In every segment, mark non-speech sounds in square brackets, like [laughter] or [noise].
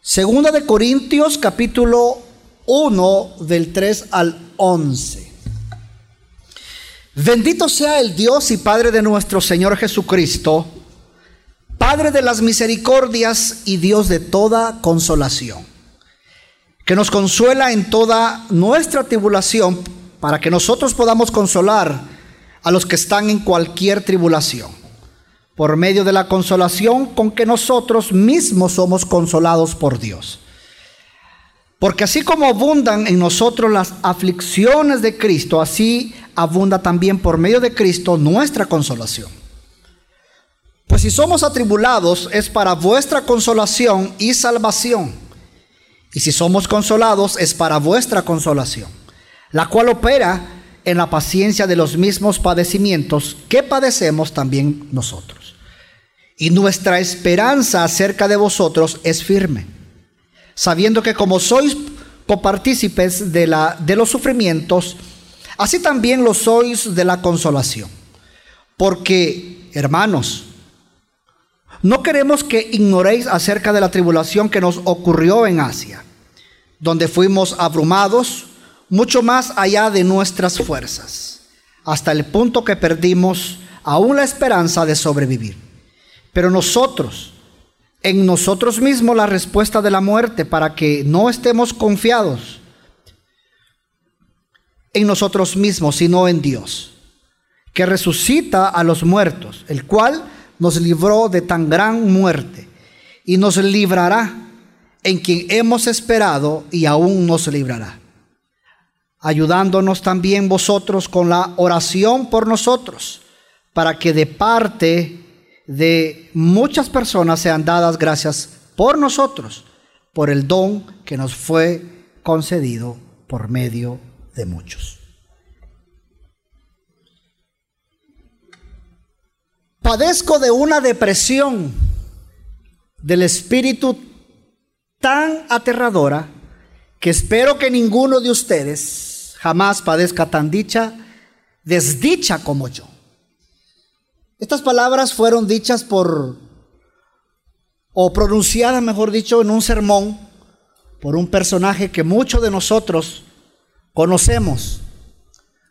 Segunda de Corintios capítulo 1 del 3 al 11. Bendito sea el Dios y Padre de nuestro Señor Jesucristo, Padre de las misericordias y Dios de toda consolación, que nos consuela en toda nuestra tribulación para que nosotros podamos consolar a los que están en cualquier tribulación por medio de la consolación con que nosotros mismos somos consolados por Dios. Porque así como abundan en nosotros las aflicciones de Cristo, así abunda también por medio de Cristo nuestra consolación. Pues si somos atribulados es para vuestra consolación y salvación. Y si somos consolados es para vuestra consolación, la cual opera en la paciencia de los mismos padecimientos que padecemos también nosotros. Y nuestra esperanza acerca de vosotros es firme, sabiendo que como sois copartícipes de, la, de los sufrimientos, así también lo sois de la consolación. Porque, hermanos, no queremos que ignoréis acerca de la tribulación que nos ocurrió en Asia, donde fuimos abrumados mucho más allá de nuestras fuerzas, hasta el punto que perdimos aún la esperanza de sobrevivir. Pero nosotros, en nosotros mismos la respuesta de la muerte para que no estemos confiados en nosotros mismos, sino en Dios, que resucita a los muertos, el cual nos libró de tan gran muerte y nos librará en quien hemos esperado y aún nos librará, ayudándonos también vosotros con la oración por nosotros, para que de parte de muchas personas sean dadas gracias por nosotros, por el don que nos fue concedido por medio de muchos. Padezco de una depresión del espíritu tan aterradora que espero que ninguno de ustedes jamás padezca tan dicha, desdicha como yo. Estas palabras fueron dichas por, o pronunciadas, mejor dicho, en un sermón por un personaje que muchos de nosotros conocemos.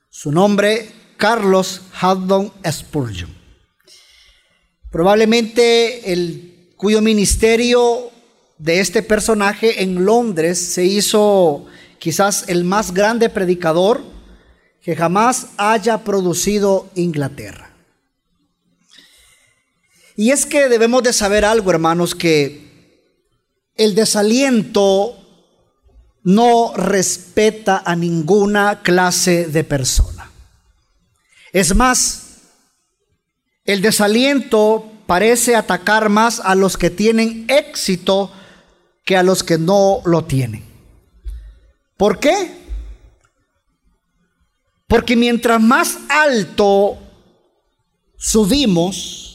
Su nombre, Carlos Haddon Spurgeon. Probablemente el cuyo ministerio de este personaje en Londres se hizo quizás el más grande predicador que jamás haya producido Inglaterra. Y es que debemos de saber algo, hermanos, que el desaliento no respeta a ninguna clase de persona. Es más, el desaliento parece atacar más a los que tienen éxito que a los que no lo tienen. ¿Por qué? Porque mientras más alto subimos,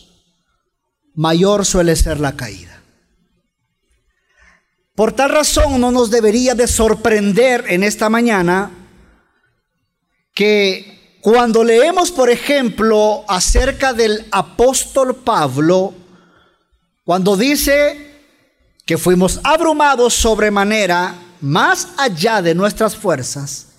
mayor suele ser la caída. Por tal razón no nos debería de sorprender en esta mañana que cuando leemos, por ejemplo, acerca del apóstol Pablo, cuando dice que fuimos abrumados sobremanera más allá de nuestras fuerzas,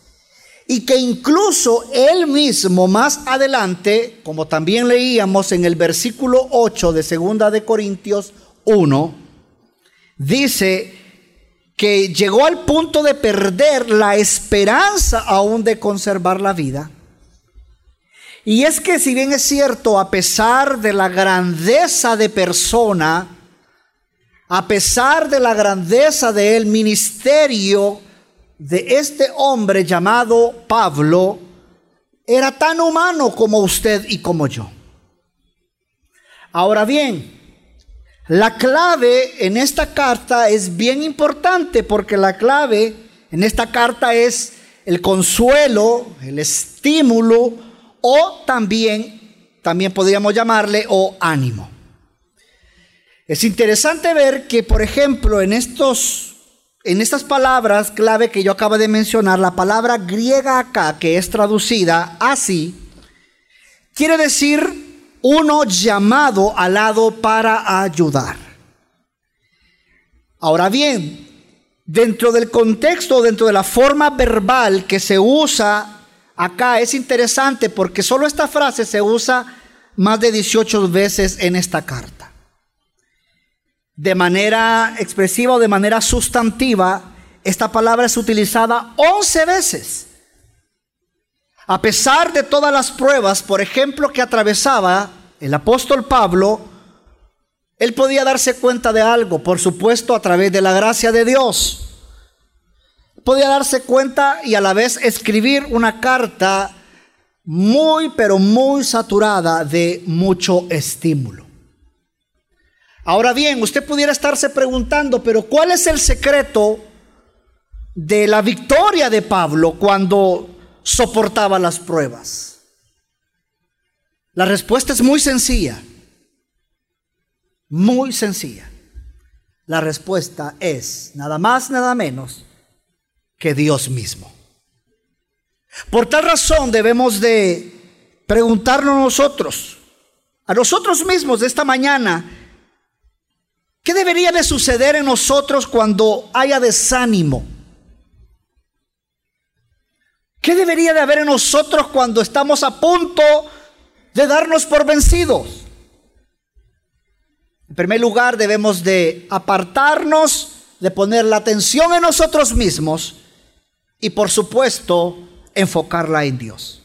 y que incluso él mismo más adelante, como también leíamos en el versículo 8 de segunda de Corintios 1, dice que llegó al punto de perder la esperanza aún de conservar la vida. Y es que si bien es cierto, a pesar de la grandeza de persona, a pesar de la grandeza del ministerio, de este hombre llamado Pablo era tan humano como usted y como yo. Ahora bien, la clave en esta carta es bien importante porque la clave en esta carta es el consuelo, el estímulo o también, también podríamos llamarle o ánimo. Es interesante ver que, por ejemplo, en estos en estas palabras clave que yo acabo de mencionar, la palabra griega acá, que es traducida así, quiere decir uno llamado al lado para ayudar. Ahora bien, dentro del contexto, dentro de la forma verbal que se usa acá, es interesante porque solo esta frase se usa más de 18 veces en esta carta. De manera expresiva o de manera sustantiva, esta palabra es utilizada 11 veces. A pesar de todas las pruebas, por ejemplo, que atravesaba el apóstol Pablo, él podía darse cuenta de algo, por supuesto, a través de la gracia de Dios. Podía darse cuenta y a la vez escribir una carta muy, pero muy saturada de mucho estímulo. Ahora bien, usted pudiera estarse preguntando, pero ¿cuál es el secreto de la victoria de Pablo cuando soportaba las pruebas? La respuesta es muy sencilla. Muy sencilla. La respuesta es nada más, nada menos que Dios mismo. Por tal razón debemos de preguntarnos nosotros, a nosotros mismos de esta mañana, ¿qué debería de suceder en nosotros cuando haya desánimo? ¿Qué debería de haber en nosotros cuando estamos a punto de darnos por vencidos? En primer lugar, debemos de apartarnos, de poner la atención en nosotros mismos y por supuesto enfocarla en Dios.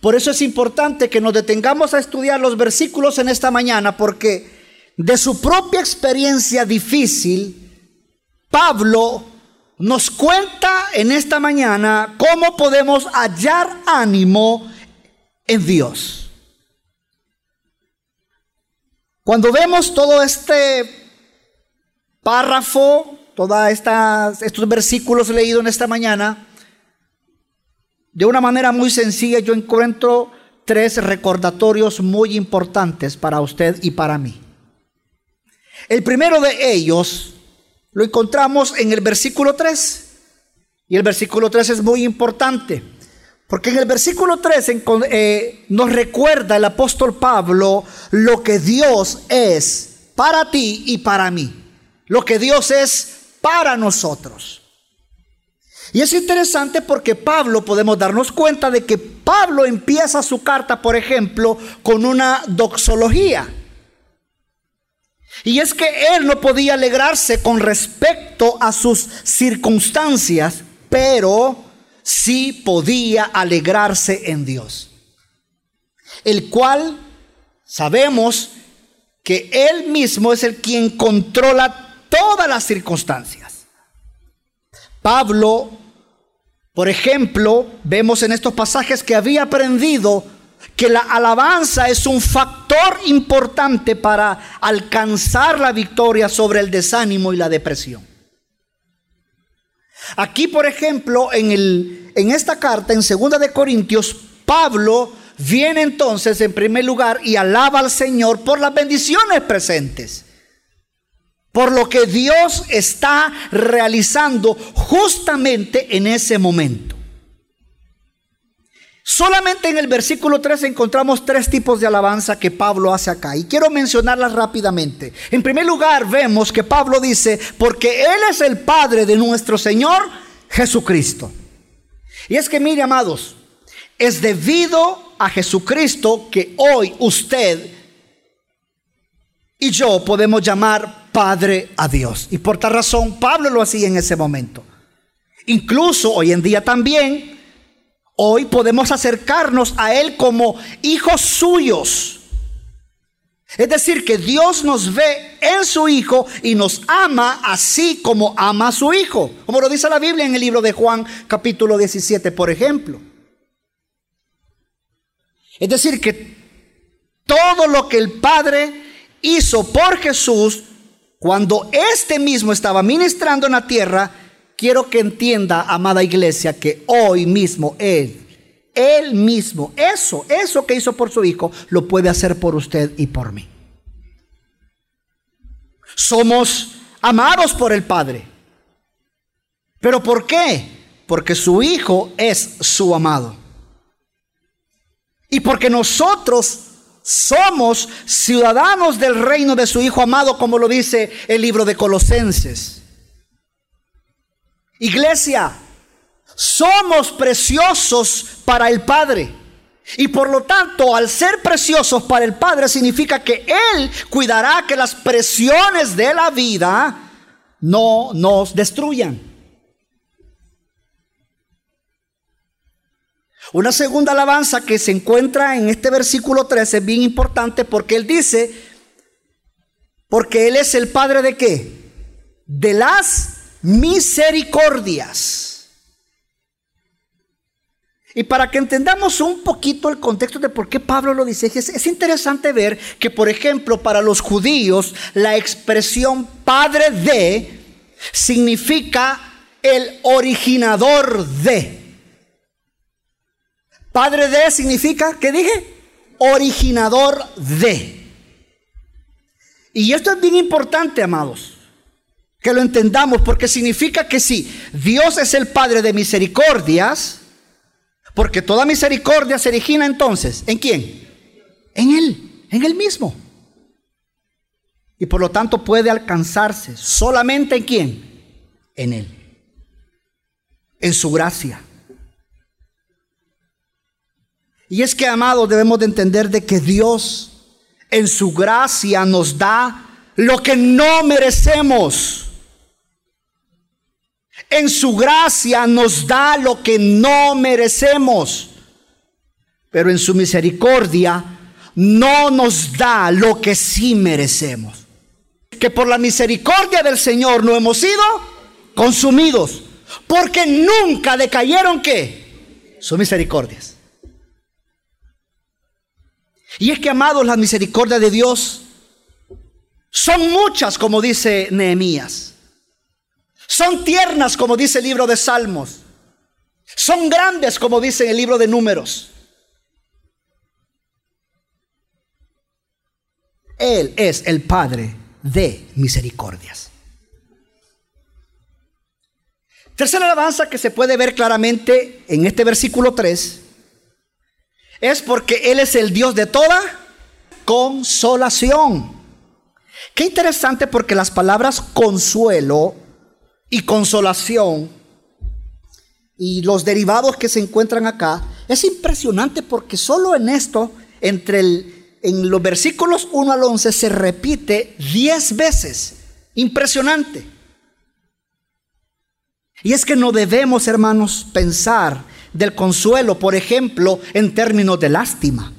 Por eso es importante que nos detengamos a estudiar los versículos en esta mañana porque de su propia experiencia difícil, Pablo nos cuenta en esta mañana cómo podemos hallar ánimo en Dios. Cuando vemos todo este párrafo, todos estos versículos leídos en esta mañana, de una manera muy sencilla yo encuentro tres recordatorios muy importantes para usted y para mí. El primero de ellos lo encontramos en el versículo 3. Y el versículo 3 es muy importante, porque en el versículo 3 eh, nos recuerda el apóstol Pablo lo que Dios es para ti y para mí, lo que Dios es para nosotros. Y es interesante porque Pablo podemos darnos cuenta de que Pablo empieza su carta, por ejemplo, con una doxología. Y es que él no podía alegrarse con respecto a sus circunstancias, pero sí podía alegrarse en Dios. El cual sabemos que él mismo es el quien controla todas las circunstancias. Pablo, por ejemplo, vemos en estos pasajes que había aprendido que la alabanza es un factor importante para alcanzar la victoria sobre el desánimo y la depresión. Aquí, por ejemplo, en, el, en esta carta, en 2 de Corintios, Pablo viene entonces en primer lugar y alaba al Señor por las bendiciones presentes. Por lo que Dios está realizando justamente en ese momento. Solamente en el versículo 3 encontramos tres tipos de alabanza que Pablo hace acá y quiero mencionarlas rápidamente. En primer lugar vemos que Pablo dice, porque Él es el Padre de nuestro Señor Jesucristo. Y es que mire amados, es debido a Jesucristo que hoy usted y yo podemos llamar Padre a Dios. Y por tal razón Pablo lo hacía en ese momento. Incluso hoy en día también Hoy podemos acercarnos a Él como hijos suyos. Es decir, que Dios nos ve en su Hijo y nos ama así como ama a su Hijo. Como lo dice la Biblia en el libro de Juan capítulo 17, por ejemplo. Es decir, que todo lo que el Padre hizo por Jesús, cuando éste mismo estaba ministrando en la tierra, quiero que entienda, amada iglesia, que hoy mismo Él, Él mismo, eso, eso que hizo por su Hijo, lo puede hacer por usted y por mí. Somos amados por el Padre. ¿Pero por qué? Porque su Hijo es su amado. Y porque nosotros somos ciudadanos del reino de su Hijo amado, como lo dice el libro de Colosenses. Iglesia, somos preciosos para el Padre. Y por lo tanto, al ser preciosos para el Padre, significa que Él cuidará que las presiones de la vida no nos destruyan. Una segunda alabanza que se encuentra en este versículo 13 es bien importante porque él dice, porque él es el Padre de qué? De las misericordias. Y para que entendamos un poquito el contexto de por qué Pablo lo dice, es, es, interesante ver que, por ejemplo, para los judíos, la expresión Padre de significa el originador de. Padre de significa, ¿qué dije? Originador de. Y esto es bien importante, amados, que lo entendamos, porque significa que si Dios es el Padre de misericordias, porque toda misericordia se origina entonces, ¿en quién? En Él, en Él mismo. Y por lo tanto puede alcanzarse solamente en quién? En Él. En su gracia. Y es que, amados, debemos de entender de que Dios en su gracia nos da lo que no merecemos. En su gracia nos da lo que no merecemos. Pero en su misericordia no nos da lo que sí merecemos. Que por la misericordia del Señor no hemos sido consumidos. Porque nunca decayeron que sus misericordias. Y es que, amados, las misericordias de Dios son muchas, como dice Nehemías. Son tiernas, como dice el libro de Salmos. Son grandes, como dice el libro de Números. Él es el Padre de misericordias. Tercera alabanza que se puede ver claramente en este versículo 3 es porque Él es el Dios de toda consolación. Qué interesante porque las palabras consuelo y consolación y los derivados que se encuentran acá es impresionante porque solo en esto, entre el, en los versículos 1 al 11, se repite 10 veces. Impresionante. Y es que no debemos, hermanos, pensar del consuelo, por ejemplo, en términos de lástima.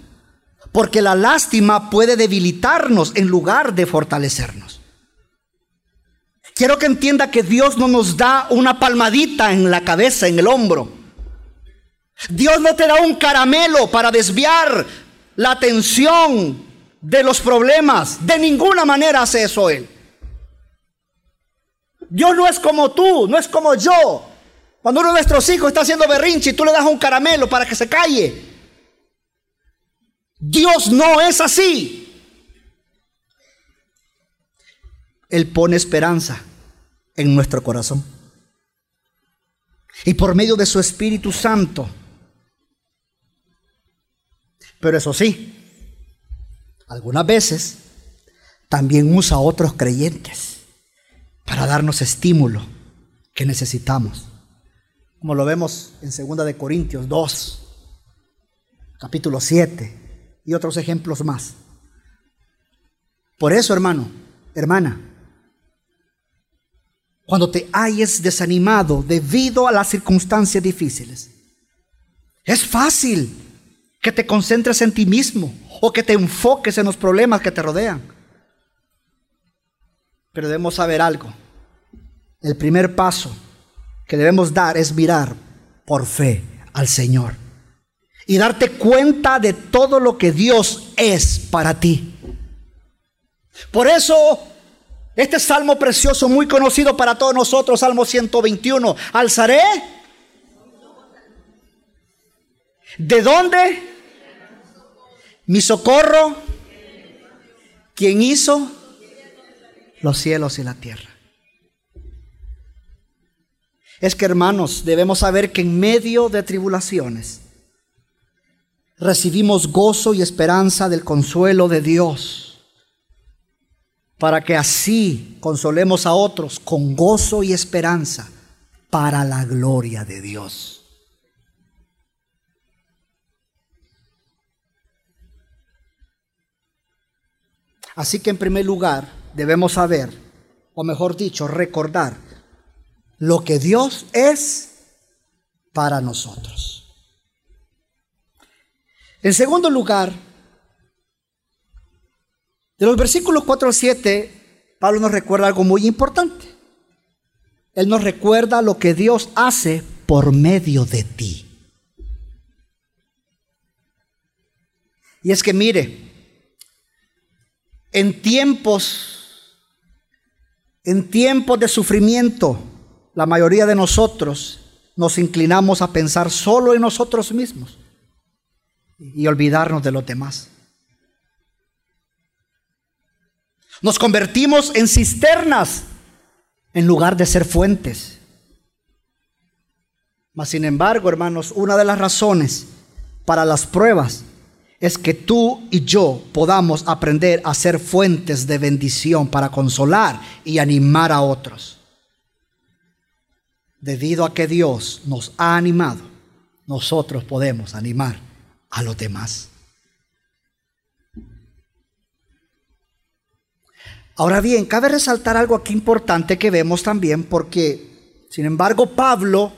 Porque la lástima puede debilitarnos en lugar de fortalecernos. Quiero que entienda que Dios no nos da una palmadita en la cabeza, en el hombro. Dios no te da un caramelo para desviar la atención de los problemas. De ninguna manera hace eso Él. Dios no es como tú, no es como yo. Cuando uno de nuestros hijos está haciendo berrinche y tú le das un caramelo para que se calle. Dios no es así. Él pone esperanza en nuestro corazón. Y por medio de su Espíritu Santo. Pero eso sí, algunas veces también usa a otros creyentes para darnos estímulo que necesitamos como lo vemos en 2 de Corintios 2, capítulo 7 y otros ejemplos más. Por eso, hermano, hermana, cuando te hayas desanimado debido a las circunstancias difíciles, es fácil que te concentres en ti mismo o que te enfoques en los problemas que te rodean. Pero debemos saber algo. El primer paso que debemos dar es mirar por fe al Señor y darte cuenta de todo lo que Dios es para ti. Por eso, este salmo precioso, muy conocido para todos nosotros, Salmo 121, alzaré. ¿De dónde? Mi socorro. ¿Quién hizo los cielos y la tierra? Es que hermanos, debemos saber que en medio de tribulaciones, recibimos gozo y esperanza del consuelo de Dios, para que así consolemos a otros con gozo y esperanza para la gloria de Dios. Así que en primer lugar debemos saber, o mejor dicho, recordar lo que Dios es para nosotros. En segundo lugar, de los versículos 4 al 7, Pablo nos recuerda algo muy importante. Él nos recuerda lo que Dios hace por medio de ti. Y es que mire, en tiempos, en tiempos de sufrimiento, la mayoría de nosotros nos inclinamos a pensar solo en nosotros mismos y olvidarnos de los demás. Nos convertimos en cisternas en lugar de ser fuentes. Mas sin embargo, hermanos, una de las razones para las pruebas es que tú y yo podamos aprender a ser fuentes de bendición para consolar y animar a otros. Debido a que Dios nos ha animado, nosotros podemos animar a los demás. Ahora bien, cabe resaltar algo aquí importante que vemos también porque, sin embargo, Pablo,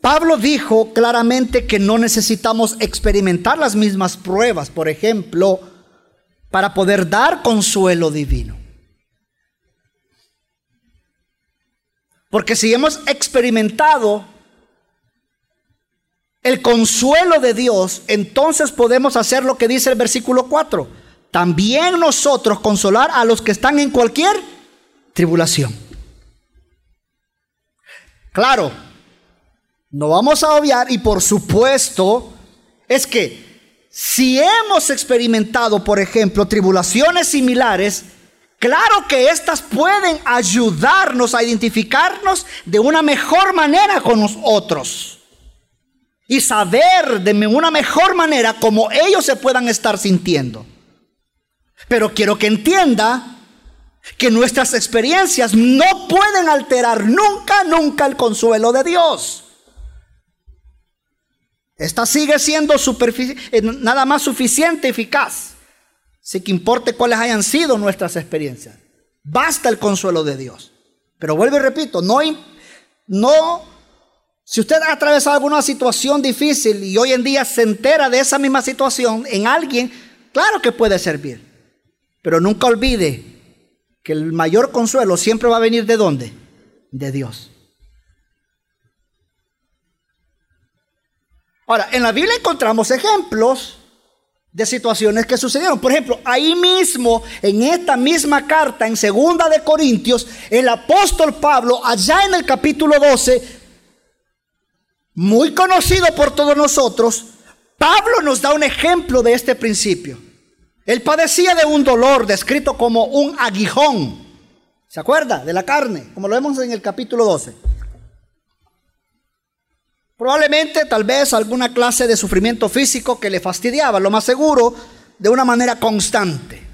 Pablo dijo claramente que no necesitamos experimentar las mismas pruebas, por ejemplo, para poder dar consuelo divino. Porque si hemos experimentado el consuelo de Dios, entonces podemos hacer lo que dice el versículo 4. También nosotros consolar a los que están en cualquier tribulación. Claro, no vamos a obviar y por supuesto es que si hemos experimentado, por ejemplo, tribulaciones similares, claro que éstas pueden ayudarnos a identificarnos de una mejor manera con nosotros y saber de una mejor manera cómo ellos se puedan estar sintiendo. Pero quiero que entienda que nuestras experiencias no pueden alterar nunca, nunca el consuelo de Dios. Esta sigue siendo eh, nada más suficiente, eficaz, sin que importe cuáles hayan sido nuestras experiencias. Basta el consuelo de Dios. Pero vuelvo y repito, no, no si usted ha atravesado alguna situación difícil y hoy en día se entera de esa misma situación en alguien, claro que puede servir. Pero nunca olvide que el mayor consuelo siempre va a venir de dónde? De Dios. Ahora, en la Biblia encontramos ejemplos de situaciones que sucedieron. Por ejemplo, ahí mismo, en esta misma carta, en segunda de Corintios, el apóstol Pablo, allá en el capítulo 12, muy conocido por todos nosotros, Pablo nos da un ejemplo de este principio. Él padecía de un dolor descrito como un aguijón. ¿Se acuerda? De la carne, como lo vemos en el capítulo 12. Probablemente, tal vez, alguna clase de sufrimiento físico que le fastidiaba, lo más seguro, de una manera constante.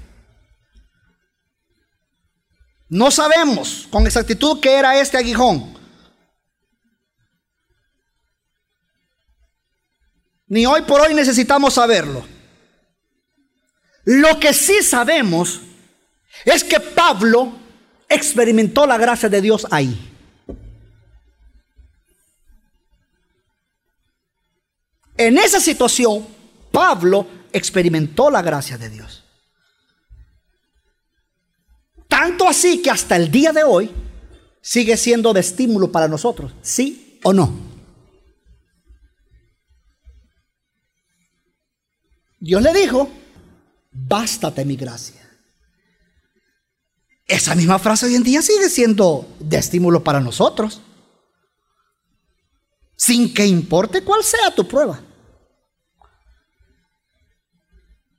No sabemos con exactitud qué era este aguijón. Ni hoy por hoy necesitamos saberlo. Lo que sí sabemos es que Pablo experimentó la gracia de Dios ahí. En esa situación, Pablo experimentó la gracia de Dios. Tanto así que hasta el día de hoy sigue siendo de estímulo para nosotros, ¿sí o no? Dios le dijo, bástate mi gracia. Esa misma frase hoy en día sigue siendo de estímulo para nosotros. Sin que importe cuál sea tu prueba.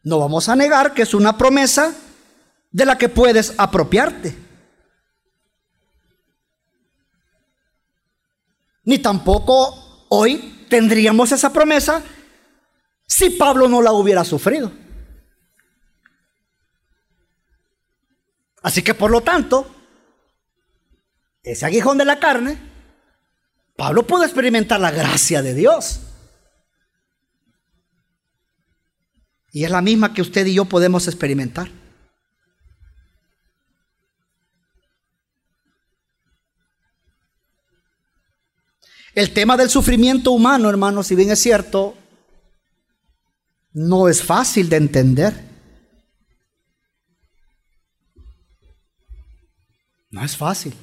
No vamos a negar que es una promesa de la que puedes apropiarte. Ni tampoco hoy tendríamos esa promesa si Pablo no la hubiera sufrido. Así que por lo tanto, ese aguijón de la carne, Pablo pudo experimentar la gracia de Dios. Y es la misma que usted y yo podemos experimentar. El tema del sufrimiento humano, hermanos, si bien es cierto, no es fácil de entender. No es fácil.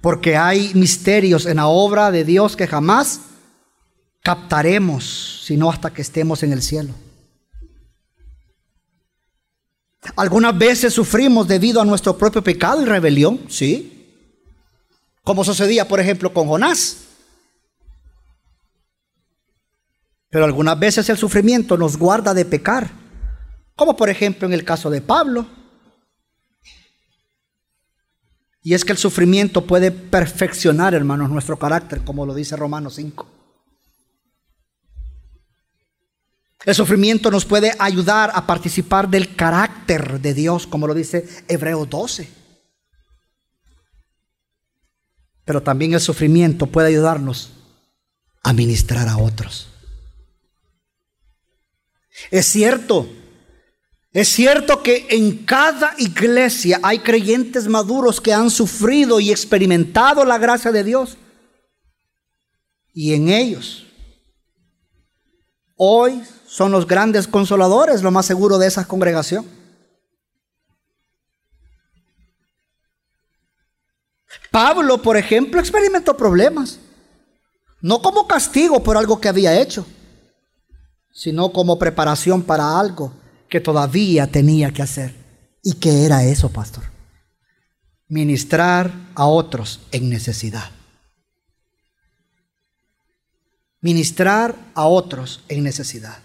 Porque hay misterios en la obra de Dios que jamás captaremos, sino hasta que estemos en el cielo. Algunas veces sufrimos debido a nuestro propio pecado y rebelión, sí. Como sucedía, por ejemplo, con Jonás. Pero algunas veces el sufrimiento nos guarda de pecar, como por ejemplo en el caso de Pablo. Y es que el sufrimiento puede perfeccionar, hermanos, nuestro carácter, como lo dice Romanos 5. El sufrimiento nos puede ayudar a participar del carácter de Dios, como lo dice Hebreo 12. Pero también el sufrimiento puede ayudarnos a ministrar a otros. Es cierto, es cierto que en cada iglesia hay creyentes maduros que han sufrido y experimentado la gracia de Dios. Y en ellos, hoy son los grandes consoladores, lo más seguro de esa congregación. Pablo, por ejemplo, experimentó problemas, no como castigo por algo que había hecho sino como preparación para algo que todavía tenía que hacer. ¿Y qué era eso, pastor? Ministrar a otros en necesidad. Ministrar a otros en necesidad.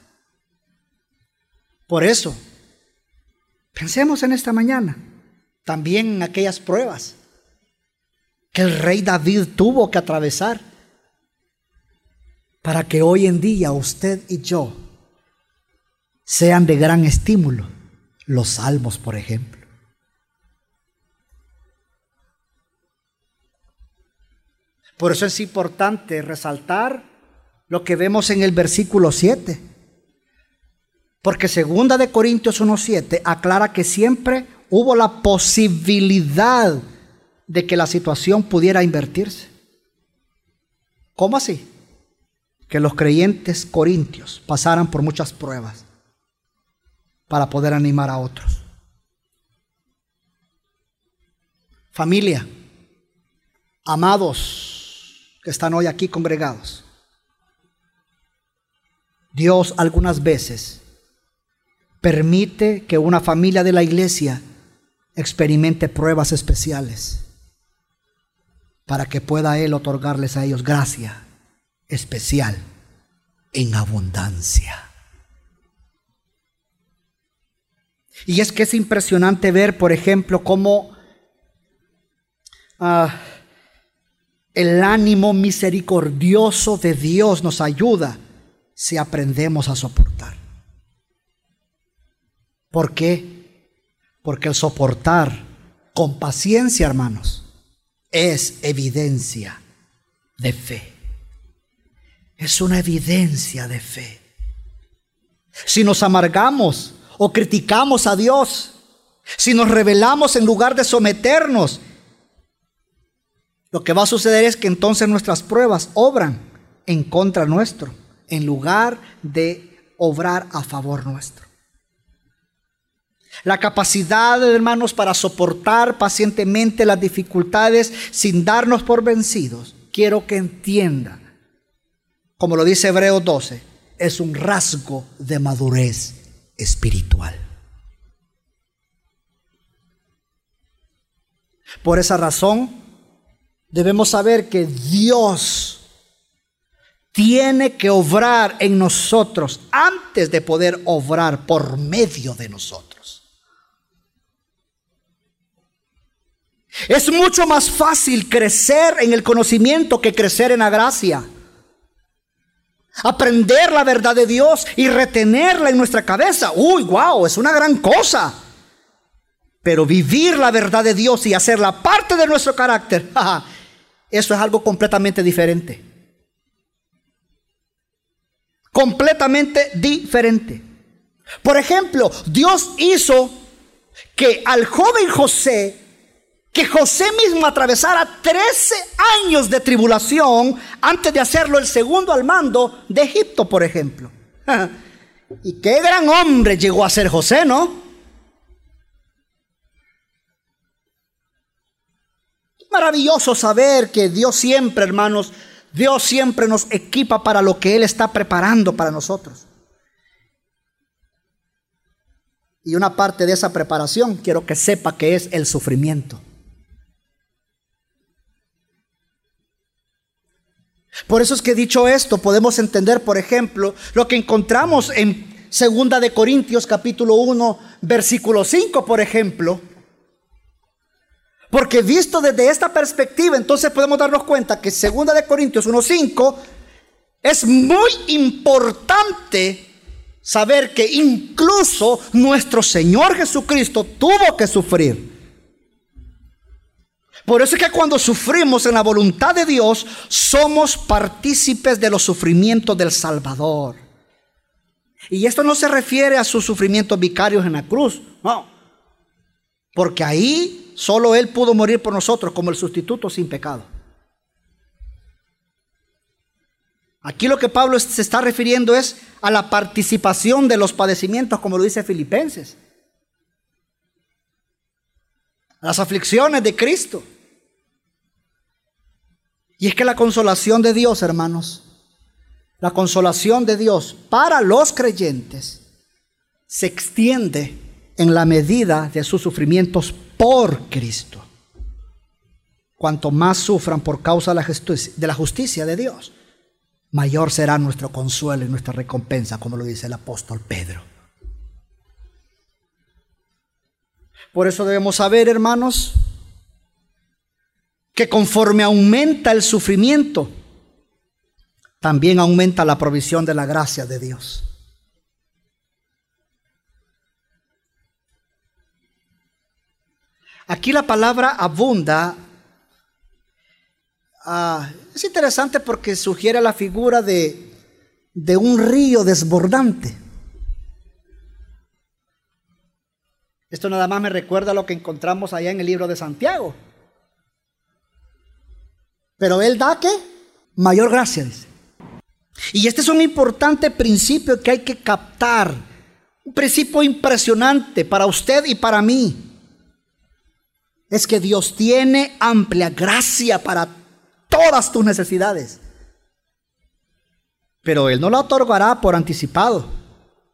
Por eso, pensemos en esta mañana, también en aquellas pruebas que el rey David tuvo que atravesar para que hoy en día usted y yo sean de gran estímulo. Los salmos, por ejemplo. Por eso es importante resaltar lo que vemos en el versículo 7. Porque segunda de Corintios 1:7 aclara que siempre hubo la posibilidad de que la situación pudiera invertirse. ¿Cómo así? que los creyentes corintios pasaran por muchas pruebas para poder animar a otros. Familia, amados que están hoy aquí congregados, Dios algunas veces permite que una familia de la iglesia experimente pruebas especiales para que pueda Él otorgarles a ellos gracia especial en abundancia. Y es que es impresionante ver, por ejemplo, cómo ah, el ánimo misericordioso de Dios nos ayuda si aprendemos a soportar. ¿Por qué? Porque el soportar con paciencia, hermanos, es evidencia de fe es una evidencia de fe. Si nos amargamos o criticamos a Dios, si nos rebelamos en lugar de someternos, lo que va a suceder es que entonces nuestras pruebas obran en contra nuestro, en lugar de obrar a favor nuestro. La capacidad, hermanos, para soportar pacientemente las dificultades sin darnos por vencidos, quiero que entiendan como lo dice Hebreo 12, es un rasgo de madurez espiritual. Por esa razón, debemos saber que Dios tiene que obrar en nosotros antes de poder obrar por medio de nosotros. Es mucho más fácil crecer en el conocimiento que crecer en la gracia. Aprender la verdad de Dios y retenerla en nuestra cabeza. Uy, wow, es una gran cosa. Pero vivir la verdad de Dios y hacerla parte de nuestro carácter, [laughs] eso es algo completamente diferente. Completamente diferente. Por ejemplo, Dios hizo que al joven José que José mismo atravesara 13 años de tribulación antes de hacerlo el segundo al mando de Egipto, por ejemplo. [laughs] y qué gran hombre llegó a ser José, ¿no? Maravilloso saber que Dios siempre, hermanos, Dios siempre nos equipa para lo que Él está preparando para nosotros. Y una parte de esa preparación quiero que sepa que es el sufrimiento. Por eso es que dicho esto, podemos entender, por ejemplo, lo que encontramos en Segunda de Corintios capítulo 1, versículo 5, por ejemplo. Porque visto desde esta perspectiva, entonces podemos darnos cuenta que Segunda de Corintios 1:5 es muy importante saber que incluso nuestro Señor Jesucristo tuvo que sufrir. Por eso es que cuando sufrimos en la voluntad de Dios, somos partícipes de los sufrimientos del Salvador. Y esto no se refiere a sus sufrimientos vicarios en la cruz, no. Porque ahí solo Él pudo morir por nosotros como el sustituto sin pecado. Aquí lo que Pablo se está refiriendo es a la participación de los padecimientos, como lo dice Filipenses. Las aflicciones de Cristo. Y es que la consolación de Dios, hermanos, la consolación de Dios para los creyentes se extiende en la medida de sus sufrimientos por Cristo. Cuanto más sufran por causa de la, justicia, de Dios, mayor será nuestro consuelo y nuestra recompensa, como lo dice el apóstol Pedro. Por eso debemos saber, hermanos, que conforme aumenta el sufrimiento, también aumenta la provisión de la gracia de Dios. Aquí la palabra abunda ah, es interesante porque sugiere la figura de, de un río desbordante. Esto nada más me recuerda lo que encontramos allá en el libro de Santiago. Pero Él da que mayor gracia, dice. Y este es un importante principio que hay que captar. Un principio impresionante para usted y para mí. Es que Dios tiene amplia gracia para todas tus necesidades. Pero Él no la otorgará por anticipado.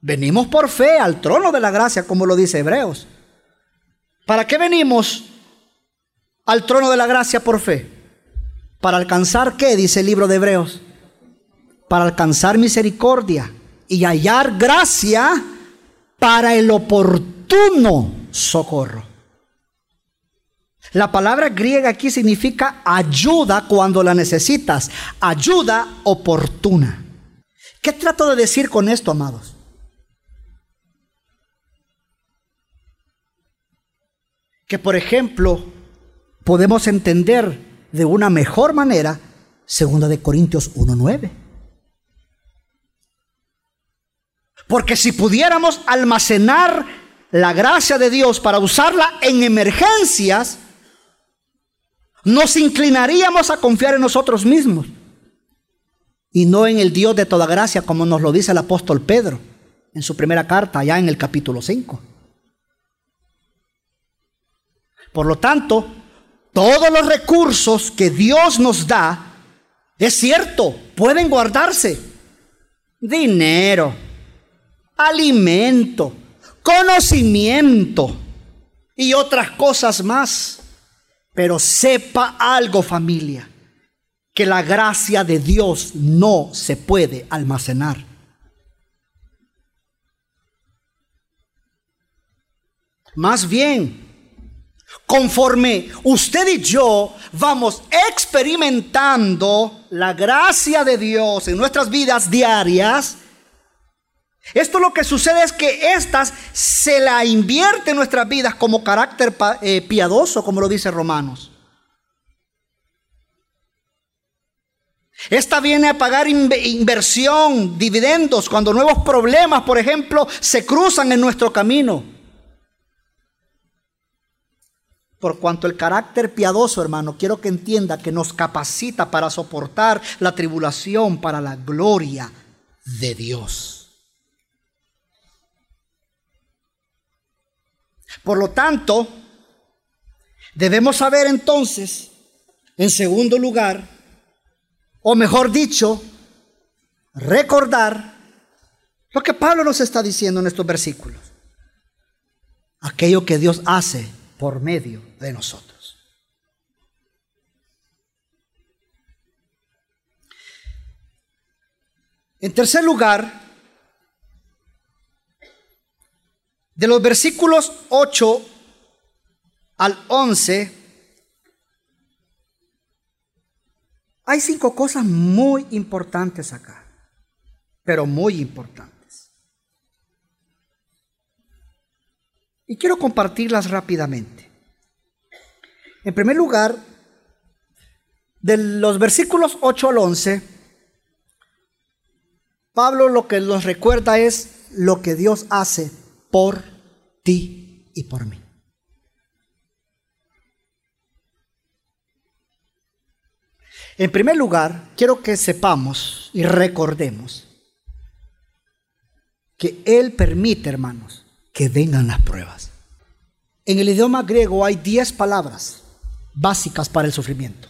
Venimos por fe al trono de la gracia, como lo dice Hebreos. ¿Para qué venimos al trono de la gracia por fe? ¿Para alcanzar qué? Dice el libro de Hebreos. Para alcanzar misericordia y hallar gracia para el oportuno socorro. La palabra griega aquí significa ayuda cuando la necesitas, ayuda oportuna. ¿Qué trato de decir con esto, amados? Que por ejemplo podemos entender de una mejor manera, segunda de Corintios 1.9. Porque si pudiéramos almacenar la gracia de Dios para usarla en emergencias, nos inclinaríamos a confiar en nosotros mismos y no en el Dios de toda gracia, como nos lo dice el apóstol Pedro en su primera carta, allá en el capítulo 5. Por lo tanto, todos los recursos que Dios nos da, es cierto, pueden guardarse. Dinero, alimento, conocimiento y otras cosas más. Pero sepa algo familia, que la gracia de Dios no se puede almacenar. Más bien, conforme usted y yo vamos experimentando la gracia de Dios en nuestras vidas diarias, esto lo que sucede es que estas se la invierte en nuestras vidas como carácter eh, piadoso, como lo dice Romanos. Esta viene a pagar inversión, dividendos, cuando nuevos problemas, por ejemplo, se cruzan en nuestro camino. Por cuanto el carácter piadoso, hermano, quiero que entienda que nos capacita para soportar la tribulación para la gloria de Dios. Por lo tanto, debemos saber entonces, en segundo lugar, o mejor dicho, recordar lo que Pablo nos está diciendo en estos versículos. Aquello que Dios hace por medio de nosotros. En tercer lugar, de los versículos 8 al 11, Hay cinco cosas muy importantes acá, pero muy importantes. Y quiero compartirlas rápidamente. En primer lugar, de los versículos 8 al 11, Pablo lo que nos recuerda es lo que Dios hace por ti y por mí. En primer lugar, quiero que sepamos y recordemos que Él permite, hermanos, que vengan las pruebas. En el idioma griego hay 10 palabras básicas para el sufrimiento.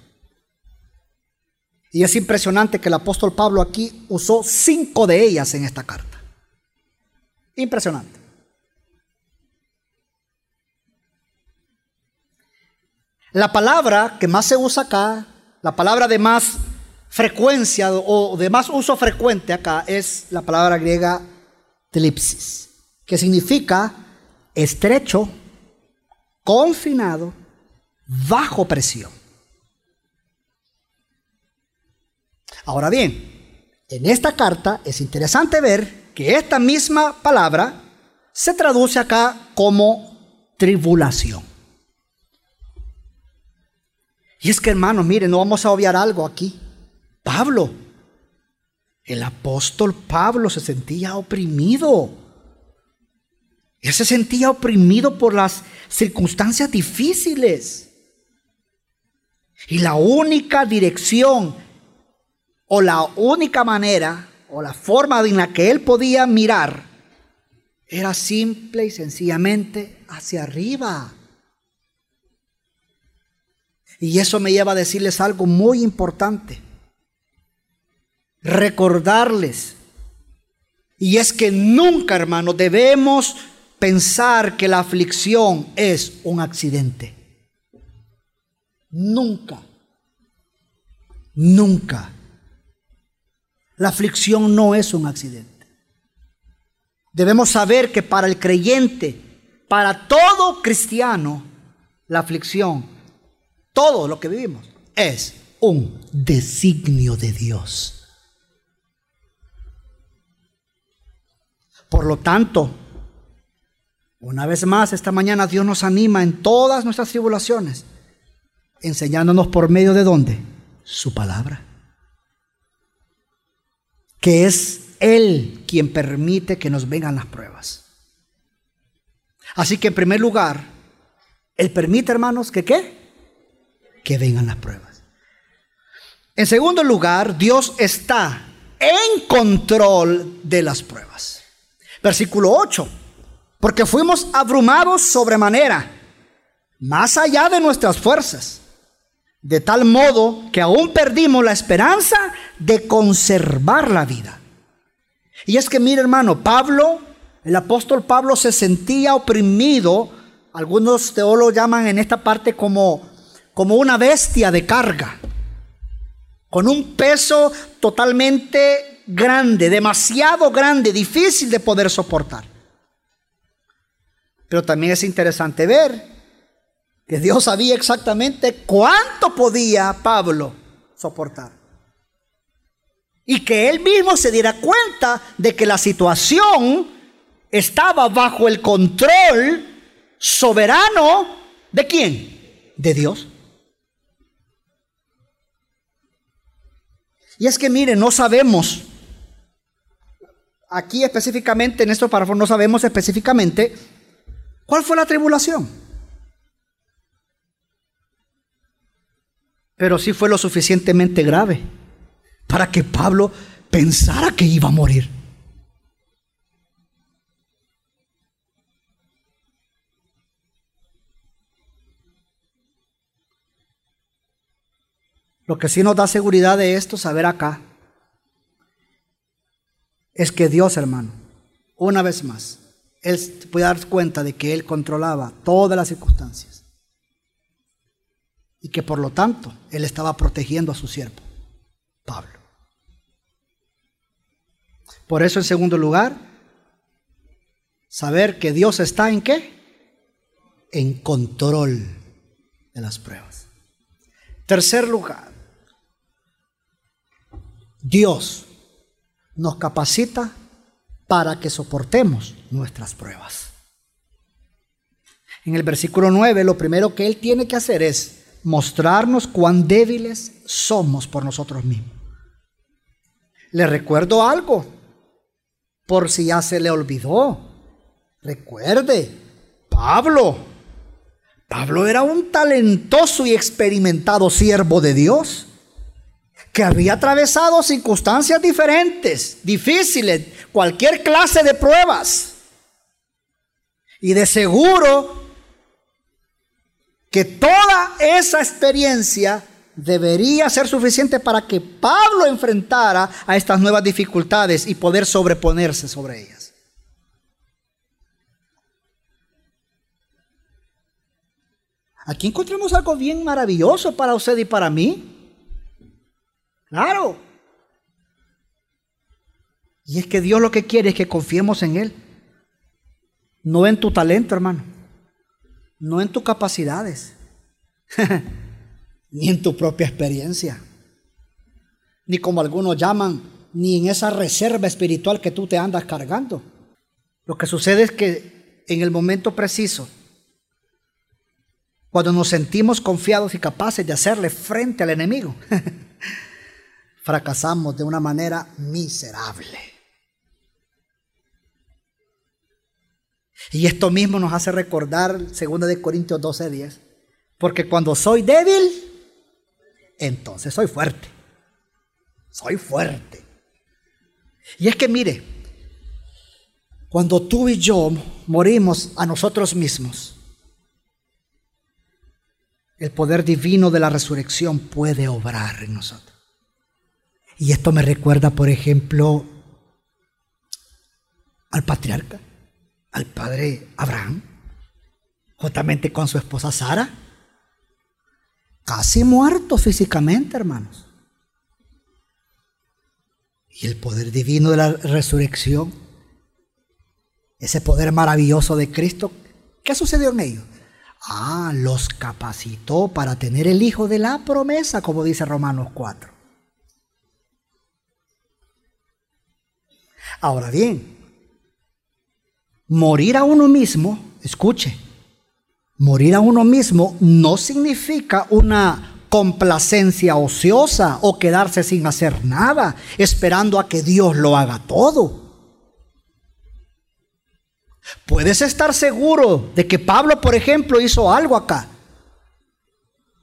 Y es impresionante que el apóstol Pablo aquí usó cinco de ellas en esta carta. Impresionante. La palabra que más se usa acá la palabra de más frecuencia o de más uso frecuente acá es la palabra griega telipsis, que significa estrecho, confinado, bajo presión. Ahora bien, en esta carta es interesante ver que esta misma palabra se traduce acá como tribulación. Y es que hermanos, miren, no vamos a obviar algo aquí. Pablo, el apóstol Pablo se sentía oprimido. Él se sentía oprimido por las circunstancias difíciles. Y la única dirección o la única manera o la forma en la que él podía mirar era simple y sencillamente hacia arriba. Y eso me lleva a decirles algo muy importante. Recordarles. Y es que nunca, hermano, debemos pensar que la aflicción es un accidente. Nunca. Nunca. La aflicción no es un accidente. Debemos saber que para el creyente, para todo cristiano, la aflicción todo lo que vivimos es un designio de Dios. Por lo tanto, una vez más, esta mañana Dios nos anima en todas nuestras tribulaciones, enseñándonos por medio de dónde? Su palabra. Que es Él quien permite que nos vengan las pruebas. Así que en primer lugar, Él permite, hermanos, que qué? que vengan las pruebas. En segundo lugar, Dios está en control de las pruebas. Versículo 8. Porque fuimos abrumados sobremanera, más allá de nuestras fuerzas, de tal modo que aún perdimos la esperanza de conservar la vida. Y es que, mire hermano, Pablo, el apóstol Pablo se sentía oprimido, algunos teólogos llaman en esta parte como como una bestia de carga, con un peso totalmente grande, demasiado grande, difícil de poder soportar. Pero también es interesante ver que Dios sabía exactamente cuánto podía Pablo soportar. Y que él mismo se diera cuenta de que la situación estaba bajo el control soberano de quién? De Dios. Y es que miren, no sabemos, aquí específicamente en estos párrafos no sabemos específicamente cuál fue la tribulación. Pero sí fue lo suficientemente grave para que Pablo pensara que iba a morir. Lo que sí nos da seguridad de esto, saber acá, es que Dios, hermano, una vez más, Él puede dar cuenta de que Él controlaba todas las circunstancias. Y que por lo tanto Él estaba protegiendo a su siervo, Pablo. Por eso, en segundo lugar, saber que Dios está en qué? En control de las pruebas. Tercer lugar, Dios nos capacita para que soportemos nuestras pruebas. En el versículo 9, lo primero que Él tiene que hacer es mostrarnos cuán débiles somos por nosotros mismos. Le recuerdo algo, por si ya se le olvidó. Recuerde, Pablo. Pablo era un talentoso y experimentado siervo de Dios que había atravesado circunstancias diferentes, difíciles, cualquier clase de pruebas. Y de seguro que toda esa experiencia debería ser suficiente para que Pablo enfrentara a estas nuevas dificultades y poder sobreponerse sobre ellas. Aquí encontramos algo bien maravilloso para usted y para mí. Claro. Y es que Dios lo que quiere es que confiemos en Él. No en tu talento, hermano. No en tus capacidades. [laughs] ni en tu propia experiencia. Ni como algunos llaman, ni en esa reserva espiritual que tú te andas cargando. Lo que sucede es que en el momento preciso, cuando nos sentimos confiados y capaces de hacerle frente al enemigo, [laughs] fracasamos de una manera miserable. Y esto mismo nos hace recordar 2 de Corintios 12:10, porque cuando soy débil, entonces soy fuerte. Soy fuerte. Y es que mire, cuando tú y yo morimos a nosotros mismos, el poder divino de la resurrección puede obrar en nosotros. Y esto me recuerda, por ejemplo, al patriarca, al padre Abraham, juntamente con su esposa Sara, casi muerto físicamente, hermanos. Y el poder divino de la resurrección, ese poder maravilloso de Cristo, ¿qué sucedió en ellos? Ah, los capacitó para tener el hijo de la promesa, como dice Romanos 4. Ahora bien, morir a uno mismo, escuche, morir a uno mismo no significa una complacencia ociosa o quedarse sin hacer nada, esperando a que Dios lo haga todo. Puedes estar seguro de que Pablo, por ejemplo, hizo algo acá.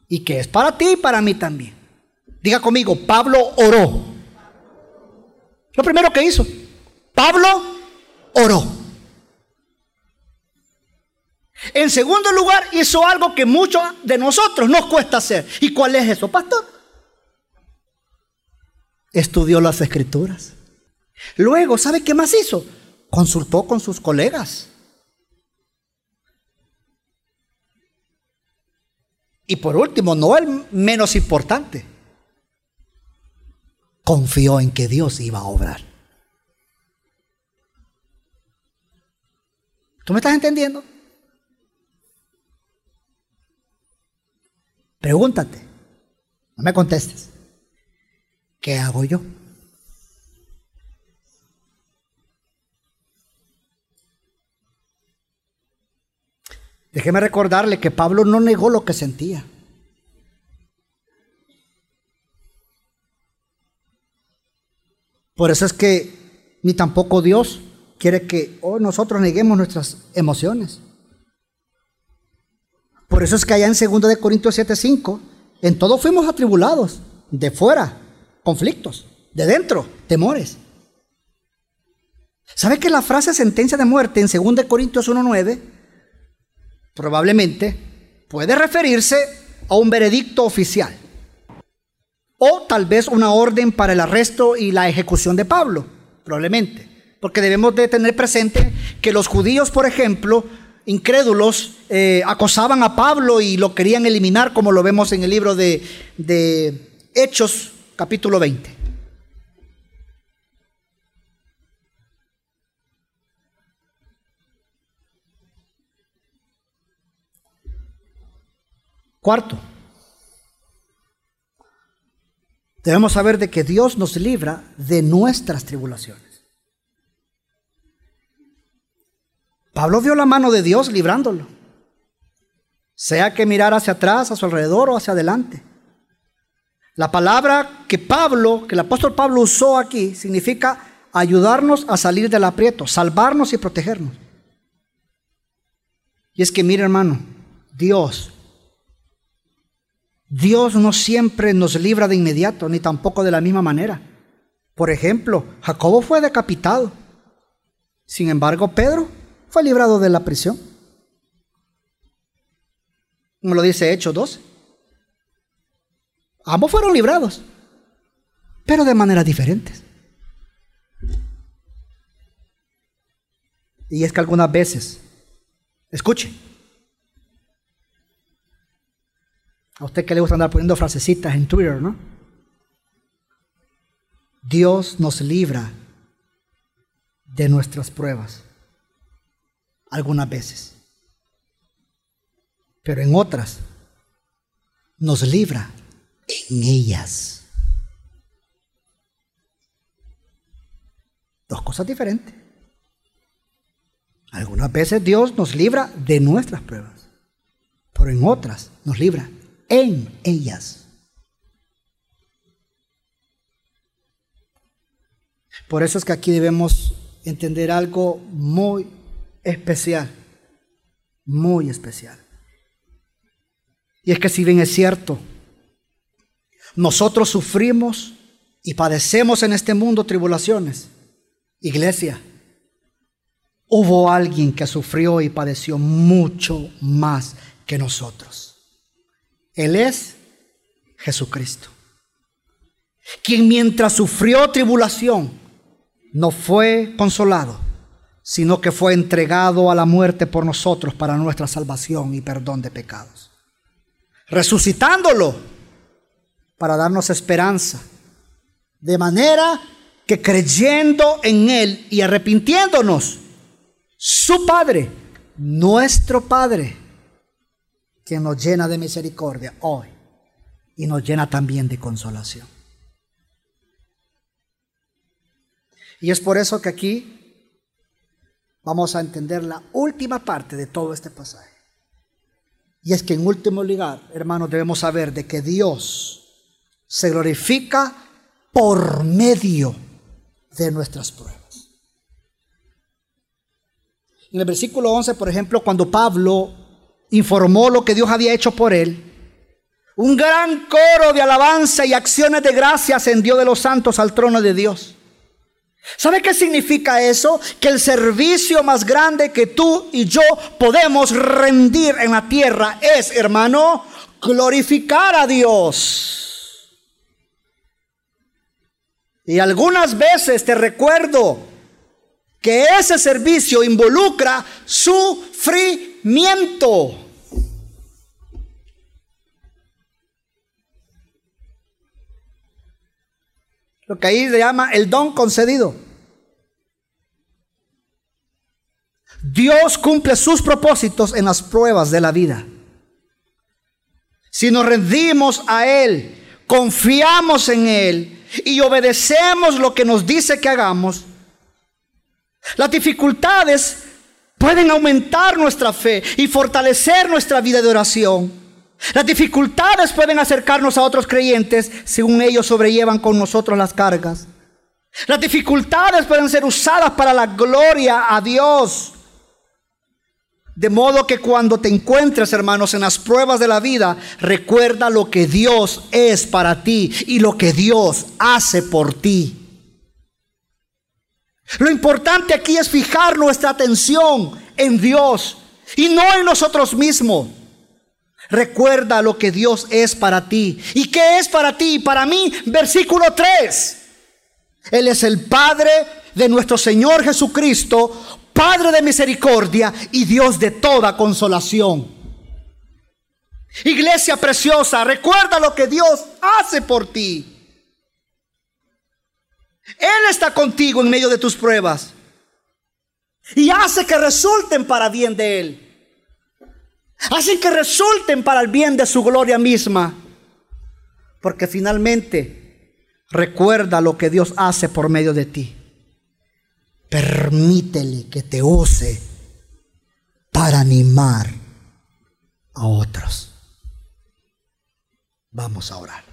Y que es para ti y para mí también. Diga conmigo, Pablo oró. Lo primero que hizo. Pablo oró. En segundo lugar, hizo algo que muchos de nosotros nos cuesta hacer. ¿Y cuál es eso, pastor? Estudió las escrituras. Luego, ¿sabe qué más hizo? Consultó con sus colegas. Y por último, no el menos importante, confió en que Dios iba a obrar. ¿Tú me estás entendiendo? Pregúntate, no me contestes, ¿qué hago yo? Déjeme recordarle que Pablo no negó lo que sentía. Por eso es que ni tampoco Dios quiere que hoy nosotros neguemos nuestras emociones. Por eso es que allá en 2 de Corintios 7:5, en todo fuimos atribulados, de fuera, conflictos, de dentro, temores. ¿Sabe que la frase sentencia de muerte en 2 de Corintios 1:9 probablemente puede referirse a un veredicto oficial? O tal vez una orden para el arresto y la ejecución de Pablo, probablemente. Porque debemos de tener presente que los judíos, por ejemplo, incrédulos, eh, acosaban a Pablo y lo querían eliminar, como lo vemos en el libro de, de Hechos, capítulo 20. Cuarto, debemos saber de que Dios nos libra de nuestras tribulaciones. Pablo vio la mano de Dios librándolo, sea que mirar hacia atrás, a su alrededor o hacia adelante. La palabra que Pablo, que el apóstol Pablo usó aquí, significa ayudarnos a salir del aprieto, salvarnos y protegernos. Y es que, mire hermano, Dios Dios no siempre nos libra de inmediato, ni tampoco de la misma manera. Por ejemplo, Jacobo fue decapitado. Sin embargo, Pedro fue librado de la prisión. Como lo dice Hechos 12. Ambos fueron librados, pero de maneras diferentes. Y es que algunas veces, escuche, A usted que le gusta andar poniendo frasecitas en Twitter, ¿no? Dios nos libra de nuestras pruebas. Algunas veces. Pero en otras nos libra en ellas. Dos cosas diferentes. Algunas veces Dios nos libra de nuestras pruebas, pero en otras nos libra en ellas. Por eso es que aquí debemos entender algo muy especial, muy especial. Y es que si bien es cierto, nosotros sufrimos y padecemos en este mundo tribulaciones, iglesia, hubo alguien que sufrió y padeció mucho más que nosotros. Él es Jesucristo. Quien mientras sufrió tribulación no fue consolado, sino que fue entregado a la muerte por nosotros para nuestra salvación y perdón de pecados. Resucitándolo para darnos esperanza. De manera que creyendo en Él y arrepintiéndonos, su Padre, nuestro Padre, que nos llena de misericordia hoy y nos llena también de consolación. Y es por eso que aquí vamos a entender la última parte de todo este pasaje. Y es que en último lugar, hermanos, debemos saber de que Dios se glorifica por medio de nuestras pruebas. En el versículo 11, por ejemplo, cuando Pablo informó lo que Dios había hecho por él. Un gran coro de alabanza y acciones de gracia ascendió de los santos al trono de Dios. ¿Sabe qué significa eso? Que el servicio más grande que tú y yo podemos rendir en la tierra es, hermano, glorificar a Dios. Y algunas veces te recuerdo que ese servicio involucra sufrimiento. Lo que ahí se llama el don concedido. Dios cumple sus propósitos en las pruebas de la vida. si nos rendimos a Él, confiamos en Él y obedecemos lo que nos dice que hagamos, las dificultades pueden aumentar nuestra fe y fortalecer nuestra vida de oración. Las dificultades pueden acercarnos a otros creyentes según ellos sobrellevan con nosotros las cargas. Las dificultades pueden ser usadas para la gloria a Dios. De modo que cuando te encuentres, hermanos, en las pruebas de la vida, recuerda lo que Dios es para ti y lo que Dios hace por ti. Lo importante aquí es fijar nuestra atención en Dios y no en nosotros mismos. Recuerda lo que Dios es para ti. ¿Y qué es para ti? Para mí, versículo 3. Él es el Padre de nuestro Señor Jesucristo, Padre de misericordia y Dios de toda consolación. Iglesia preciosa, recuerda lo que Dios hace por ti. Él está contigo en medio de tus pruebas y hace que resulten para bien de Él. Hace que resulten para el bien de su gloria misma. Porque finalmente recuerda lo que Dios hace por medio de ti. Permítele que te use para animar a otros. Vamos a orar.